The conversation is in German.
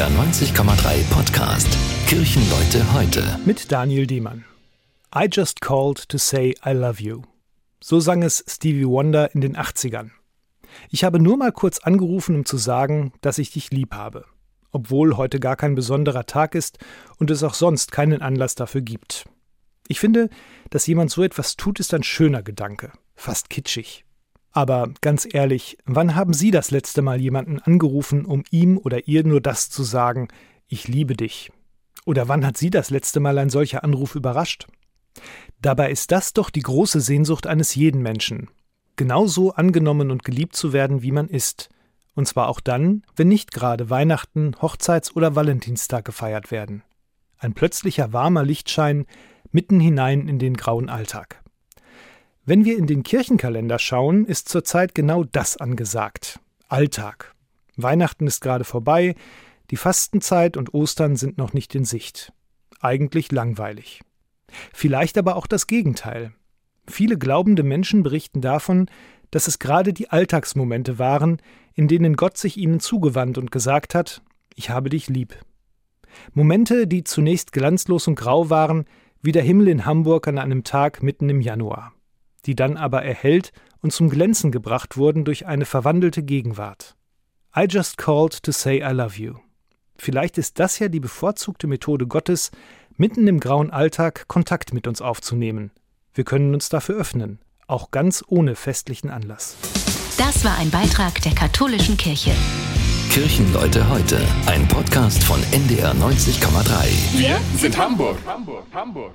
NDR 90,3 Podcast Kirchenleute heute. Mit Daniel Diemann. I just called to say I love you. So sang es Stevie Wonder in den 80ern. Ich habe nur mal kurz angerufen, um zu sagen, dass ich dich lieb habe. Obwohl heute gar kein besonderer Tag ist und es auch sonst keinen Anlass dafür gibt. Ich finde, dass jemand so etwas tut, ist ein schöner Gedanke. Fast kitschig. Aber ganz ehrlich, wann haben Sie das letzte Mal jemanden angerufen, um ihm oder ihr nur das zu sagen, ich liebe dich? Oder wann hat Sie das letzte Mal ein solcher Anruf überrascht? Dabei ist das doch die große Sehnsucht eines jeden Menschen, genauso angenommen und geliebt zu werden, wie man ist, und zwar auch dann, wenn nicht gerade Weihnachten, Hochzeits- oder Valentinstag gefeiert werden. Ein plötzlicher warmer Lichtschein mitten hinein in den grauen Alltag. Wenn wir in den Kirchenkalender schauen, ist zurzeit genau das angesagt. Alltag. Weihnachten ist gerade vorbei, die Fastenzeit und Ostern sind noch nicht in Sicht. Eigentlich langweilig. Vielleicht aber auch das Gegenteil. Viele glaubende Menschen berichten davon, dass es gerade die Alltagsmomente waren, in denen Gott sich ihnen zugewandt und gesagt hat, ich habe dich lieb. Momente, die zunächst glanzlos und grau waren, wie der Himmel in Hamburg an einem Tag mitten im Januar die dann aber erhellt und zum Glänzen gebracht wurden durch eine verwandelte Gegenwart. I just called to say I love you. Vielleicht ist das ja die bevorzugte Methode Gottes, mitten im grauen Alltag Kontakt mit uns aufzunehmen. Wir können uns dafür öffnen, auch ganz ohne festlichen Anlass. Das war ein Beitrag der katholischen Kirche. Kirchenleute heute, ein Podcast von NDR 90,3. Wir sind Hamburg. Hamburg, Hamburg.